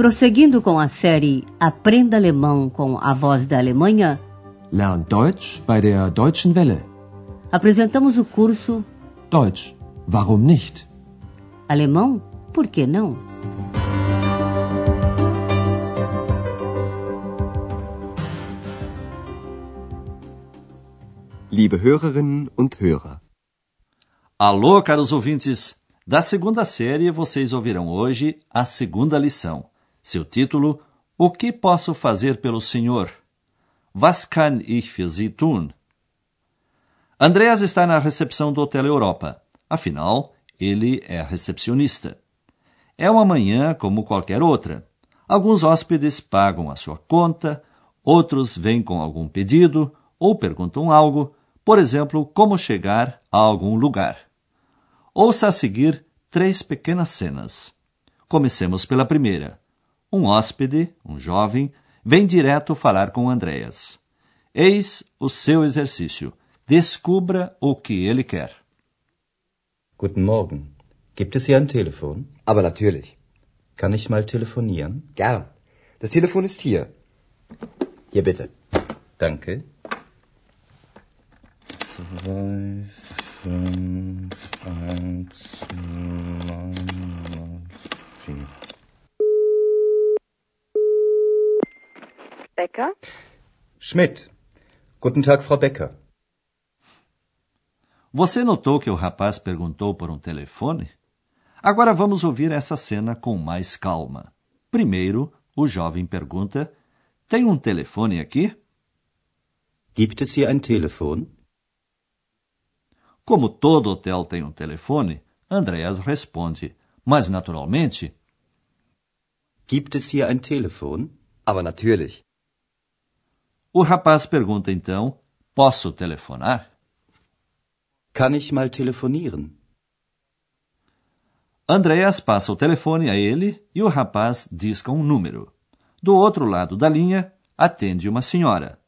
Prosseguindo com a série Aprenda Alemão com a Voz da Alemanha, Lern Deutsch bei der Deutschen Welle. apresentamos o curso Deutsch, warum nicht? Alemão, por que não? Liebe Hörerinnen und Hörer, Alô, caros ouvintes! Da segunda série, vocês ouvirão hoje a segunda lição. Seu título: O que posso fazer pelo Senhor? Was kann ich für Sie tun? Andreas está na recepção do Hotel Europa. Afinal, ele é recepcionista. É uma manhã como qualquer outra. Alguns hóspedes pagam a sua conta, outros vêm com algum pedido ou perguntam algo, por exemplo, como chegar a algum lugar. Ouça a seguir três pequenas cenas. Comecemos pela primeira. Um hóspede, um jovem, vem direto falar com Andreas. Eis o seu exercício. Descubra o que ele quer. Guten Morgen. Gibt es hier ein Telefon? aber natürlich. Kann ich mal telefonieren? Gern. Das Telefon ist hier. Hier bitte. Danke. Zwei, fünf, eins, neun, Becker? Schmidt. Guten Tag, Frau Becker. Você notou que o rapaz perguntou por um telefone? Agora vamos ouvir essa cena com mais calma. Primeiro, o jovem pergunta: Tem um telefone aqui? Gibt es hier ein Telefon? Como todo hotel tem um telefone, Andreas responde, mas naturalmente, Gibt es hier ein Telefon? Aber natürlich. O rapaz pergunta então: Posso telefonar? Kann ich mal telefonieren? Andreas passa o telefone a ele e o rapaz disca um número. Do outro lado da linha, atende uma senhora.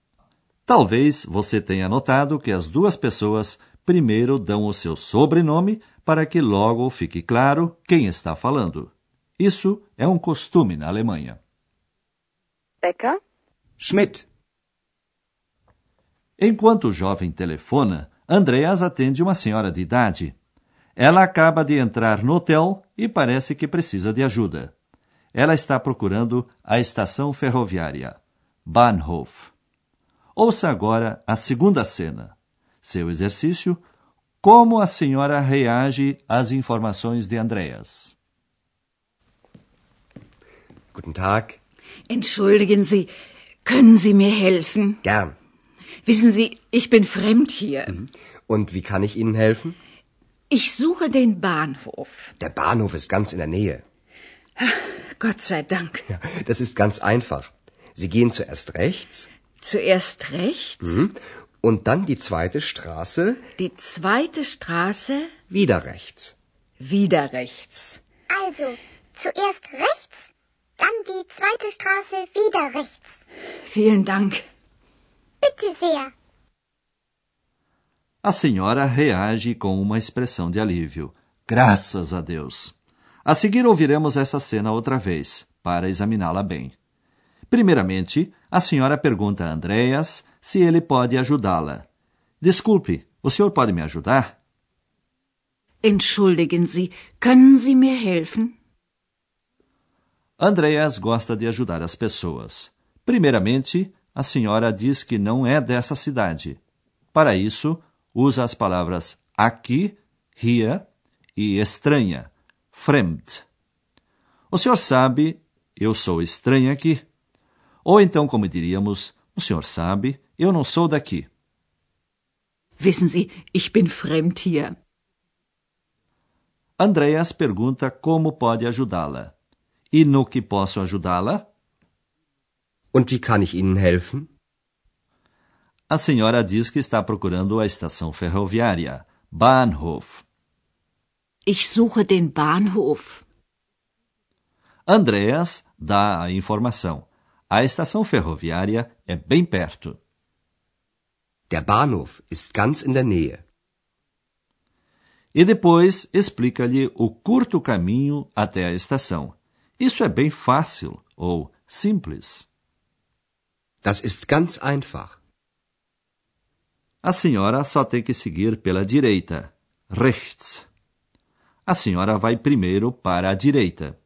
Talvez você tenha notado que as duas pessoas primeiro dão o seu sobrenome para que logo fique claro quem está falando. Isso é um costume na Alemanha. Becker? Schmidt. Enquanto o jovem telefona, Andreas atende uma senhora de idade. Ela acaba de entrar no hotel e parece que precisa de ajuda. Ela está procurando a estação ferroviária, Bahnhof. Ouça agora a segunda cena. Seu exercício: como a senhora reage às informações de Andreas. Guten Tag. Entschuldigen Sie, können Sie mir helfen? Gern. Wissen Sie, ich bin fremd hier. Und wie kann ich Ihnen helfen? Ich suche den Bahnhof. Der Bahnhof ist ganz in der Nähe. Gott sei Dank. Ja, das ist ganz einfach. Sie gehen zuerst rechts Zuerst rechts, und dann die zweite Straße die zweite Straße, wieder rechts. wieder rechts. Also, zuerst rechts, dann die zweite Straße wieder rechts. Vielen Dank. A senhora reage com uma expressão de alívio. Graças a Deus. A seguir ouviremos essa cena outra vez, para examiná-la bem. Primeiramente, a senhora pergunta a Andreas se ele pode ajudá-la. Desculpe, o senhor pode me ajudar? Entschuldigen Sie, können Sie mir helfen? Andreas gosta de ajudar as pessoas. Primeiramente, a senhora diz que não é dessa cidade. Para isso, usa as palavras aqui, hier e estranha, fremd. O senhor sabe, eu sou estranha aqui. Ou então, como diríamos, o senhor sabe, eu não sou daqui. Wissen Sie, ich bin fremd hier. Andreas pergunta como pode ajudá-la. E no que posso ajudá-la? Und wie kann ich Ihnen helfen? A senhora diz que está procurando a estação ferroviária, Bahnhof. Ich suche den Bahnhof. Andreas dá a informação. A estação ferroviária é bem perto. Der Bahnhof ist ganz in der Nähe. E depois explica-lhe o curto caminho até a estação. Isso é bem fácil ou simples. Das ist ganz einfach. A senhora só tem que seguir pela direita, rechts. A senhora vai primeiro para a direita.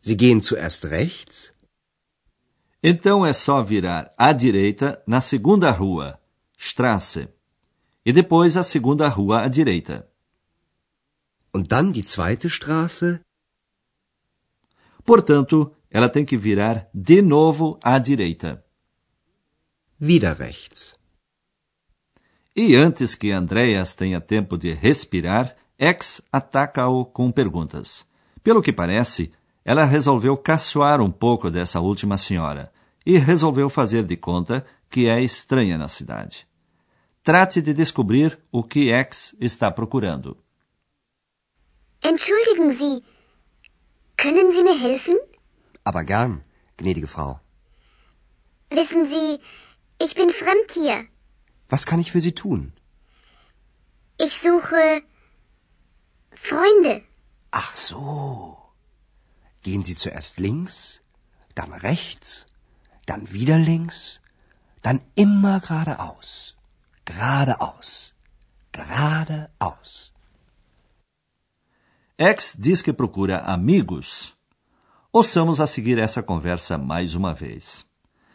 Sie gehen zuerst rechts? Então é só virar à direita na segunda rua, Straße, e depois a segunda rua à direita. Und dann die zweite Straße? Portanto, ela tem que virar de novo à direita. Wieder rechts. E antes que Andreas tenha tempo de respirar, X ataca-o com perguntas. Pelo que parece, ela resolveu caçoar um pouco dessa última senhora e resolveu fazer de conta que é estranha na cidade. Trate de descobrir o que X está procurando. Entschuldigen Sie, können Sie mir helfen? Aber gern, gnädige Frau. Wissen Sie, ich bin fremd hier. Was kann ich für Sie tun? Ich suche Freunde. Ach so. Gehen Sie zuerst links, dann rechts, dann wieder links, dann immer geradeaus. Geradeaus. Geradeaus. X diz que procura amigos. Ouçamos a seguir essa conversa mais uma vez.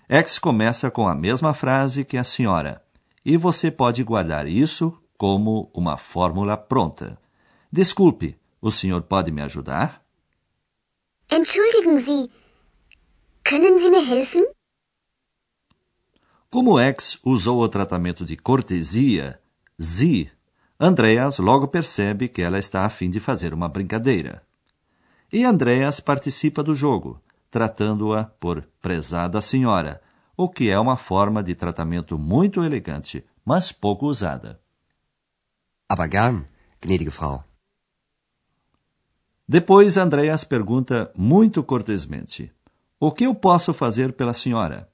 X começa com a mesma frase que a senhora, e você pode guardar isso como uma fórmula pronta. Desculpe, o senhor pode me ajudar? Entschuldigen Sie, können Sie mir helfen? Como X usou o tratamento de cortesia, Sie, Andreas logo percebe que ela está a fim de fazer uma brincadeira. E Andreas participa do jogo, tratando-a por prezada senhora, o que é uma forma de tratamento muito elegante, mas pouco usada. Aber gern, gnädige Frau. Depois Andreas pergunta muito cortesmente: O que eu posso fazer pela senhora?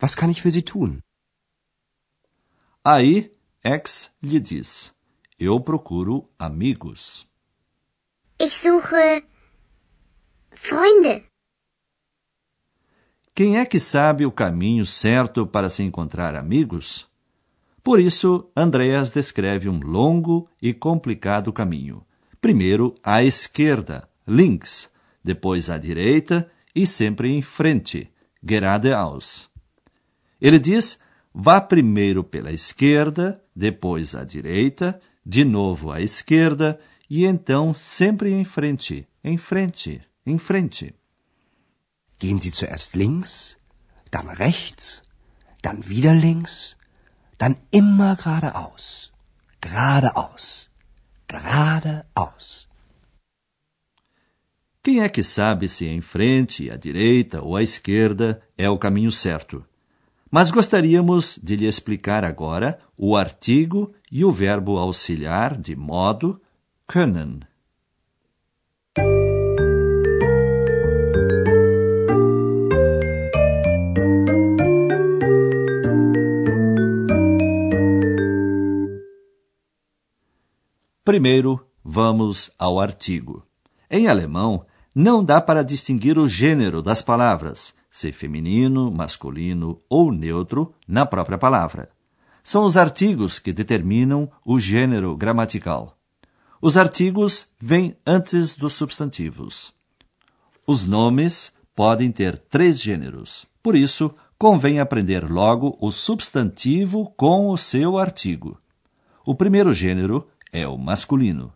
Was kann ich für Sie tun? Aí X lhe diz: Eu procuro amigos. Ich suche Freunde. Quem é que sabe o caminho certo para se encontrar amigos? Por isso, Andreas descreve um longo e complicado caminho. Primeiro à esquerda, links, depois à direita e sempre em frente, geradeaus. Ele diz: vá primeiro pela esquerda, depois à direita, de novo à esquerda e então sempre em frente, em frente, em frente. Gehen Sie zuerst links, dann rechts, dann wieder links, dann immer geradeaus. Geradeaus. Geradeaus. Quem é que sabe se em frente, à direita ou à esquerda é o caminho certo? Mas gostaríamos de lhe explicar agora o artigo e o verbo auxiliar de modo können. Primeiro, vamos ao artigo. Em alemão, não dá para distinguir o gênero das palavras, se feminino, masculino ou neutro, na própria palavra. São os artigos que determinam o gênero gramatical. Os artigos vêm antes dos substantivos. Os nomes podem ter três gêneros. Por isso, convém aprender logo o substantivo com o seu artigo. O primeiro gênero é o masculino.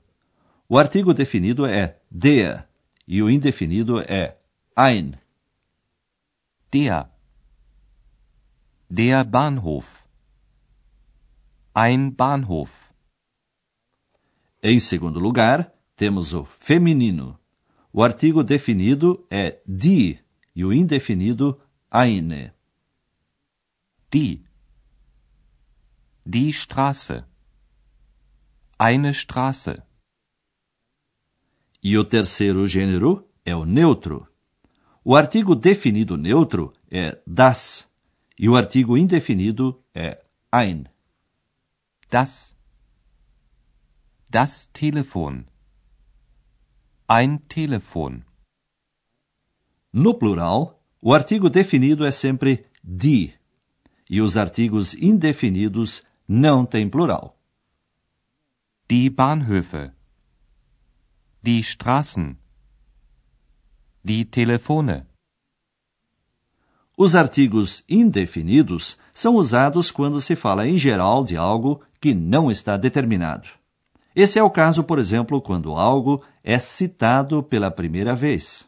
O artigo definido é der e o indefinido é ein. Der. Der Bahnhof. Ein Bahnhof. Em segundo lugar, temos o feminino. O artigo definido é die e o indefinido eine. Die. Die Straße. Eine Straße. E o terceiro gênero é o neutro. O artigo definido neutro é das e o artigo indefinido é ein. Das. Das Telefon. Ein Telefon. No plural, o artigo definido é sempre die e os artigos indefinidos não têm plural. Die Bahnhöfe. Die Straßen. Die Telefone. Os artigos indefinidos são usados quando se fala em geral de algo que não está determinado. Esse é o caso, por exemplo, quando algo é citado pela primeira vez.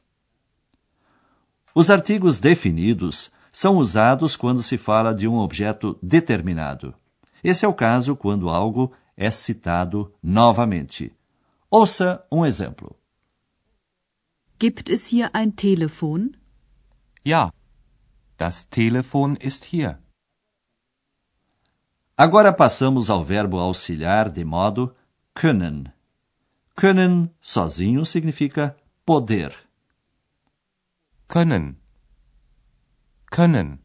Os artigos definidos são usados quando se fala de um objeto determinado. Esse é o caso quando algo é citado novamente. Ouça um exemplo. Gibt es hier ein Telefon? Ja, das Telefon ist hier. Agora passamos ao verbo auxiliar de modo können. Können sozinho significa poder. Können. Können.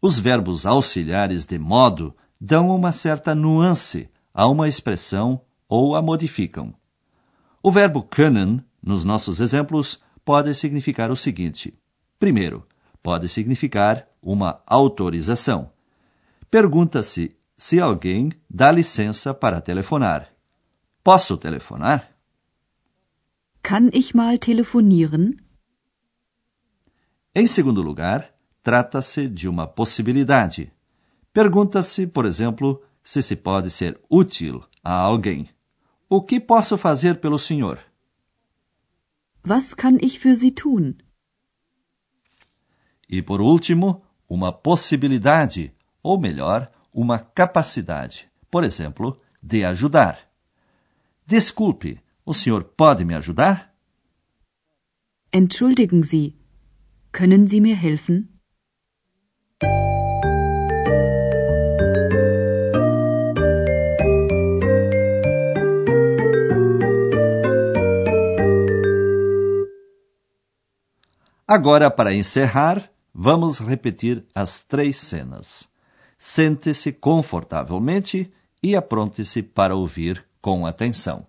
Os verbos auxiliares de modo dão uma certa nuance a uma expressão ou a modificam. O verbo können, nos nossos exemplos, pode significar o seguinte: primeiro, pode significar uma autorização. Pergunta-se se alguém dá licença para telefonar. Posso telefonar? Kann ich mal telefonieren? Em segundo lugar, trata-se de uma possibilidade. Pergunta-se, por exemplo, se se pode ser útil a alguém. O que posso fazer pelo senhor? Was kann ich für Sie tun? E por último, uma possibilidade, ou melhor, uma capacidade, por exemplo, de ajudar. Desculpe, o senhor pode me ajudar? Entschuldigen Sie, können Sie mir helfen? Agora, para encerrar, vamos repetir as três cenas. Sente-se confortavelmente e apronte-se para ouvir com atenção.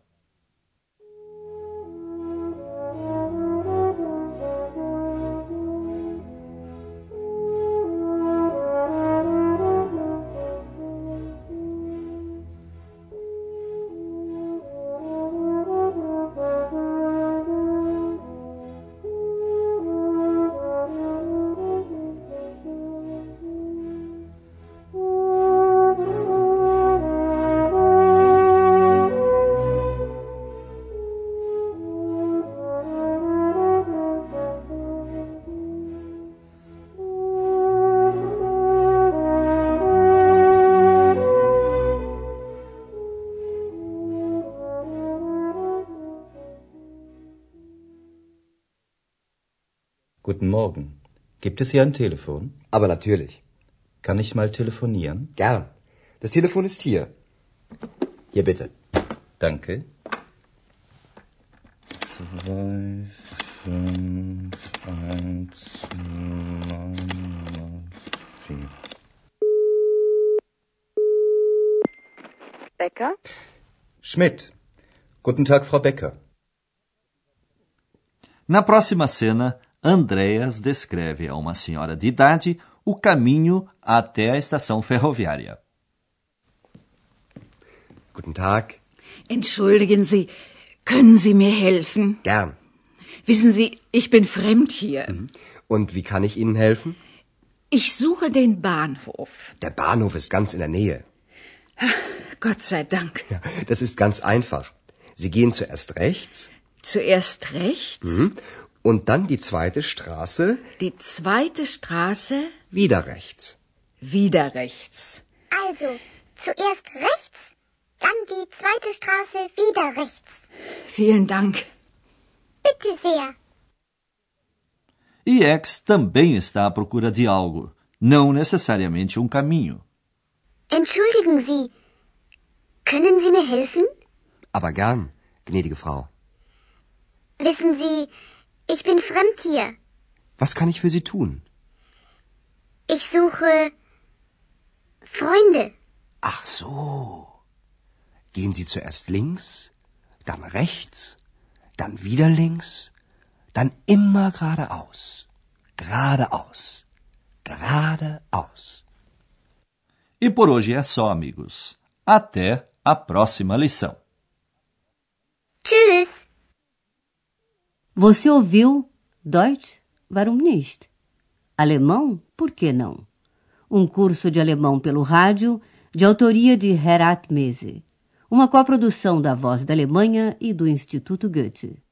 Guten Morgen. Gibt es hier ein Telefon? Aber natürlich. Kann ich mal telefonieren? Gern. Das Telefon ist hier. Hier bitte. Danke. Zwei, fünf, eins, neun, vier. Becker? Schmidt. Guten Tag, Frau Becker. Na próxima cena, Andreas descreve a uma senhora de idade o caminho até a estação ferroviária. Guten Tag. Entschuldigen Sie, können Sie mir helfen? Gern. Wissen Sie, ich bin fremd hier. Und wie kann ich Ihnen helfen? Ich suche den Bahnhof. Der Bahnhof ist ganz in der Nähe. Gott sei Dank. Ja, das ist ganz einfach. Sie gehen zuerst rechts Zuerst rechts, mhm, und dann die zweite Straße die zweite Straße, wieder rechts. wieder rechts. Also, zuerst rechts, dann die zweite Straße wieder rechts. Vielen Dank. Bitte sehr. E X também está à procura de algo, não necessariamente um caminho. Entschuldigen Sie, können Sie mir helfen? Aber gern, gnädige Frau. Wissen Sie, ich bin fremd hier. Was kann ich für Sie tun? Ich suche Freunde. Ach so. Gehen Sie zuerst links, dann rechts dann wieder links, dann immer geradeaus, geradeaus, geradeaus. E por hoje é só, amigos. Até a próxima lição. Tschüss. Você ouviu Deutsch? Warum nicht? Alemão? Por que não? Um curso de alemão pelo rádio, de autoria de Herat Mese. Uma coprodução da Voz da Alemanha e do Instituto Goethe.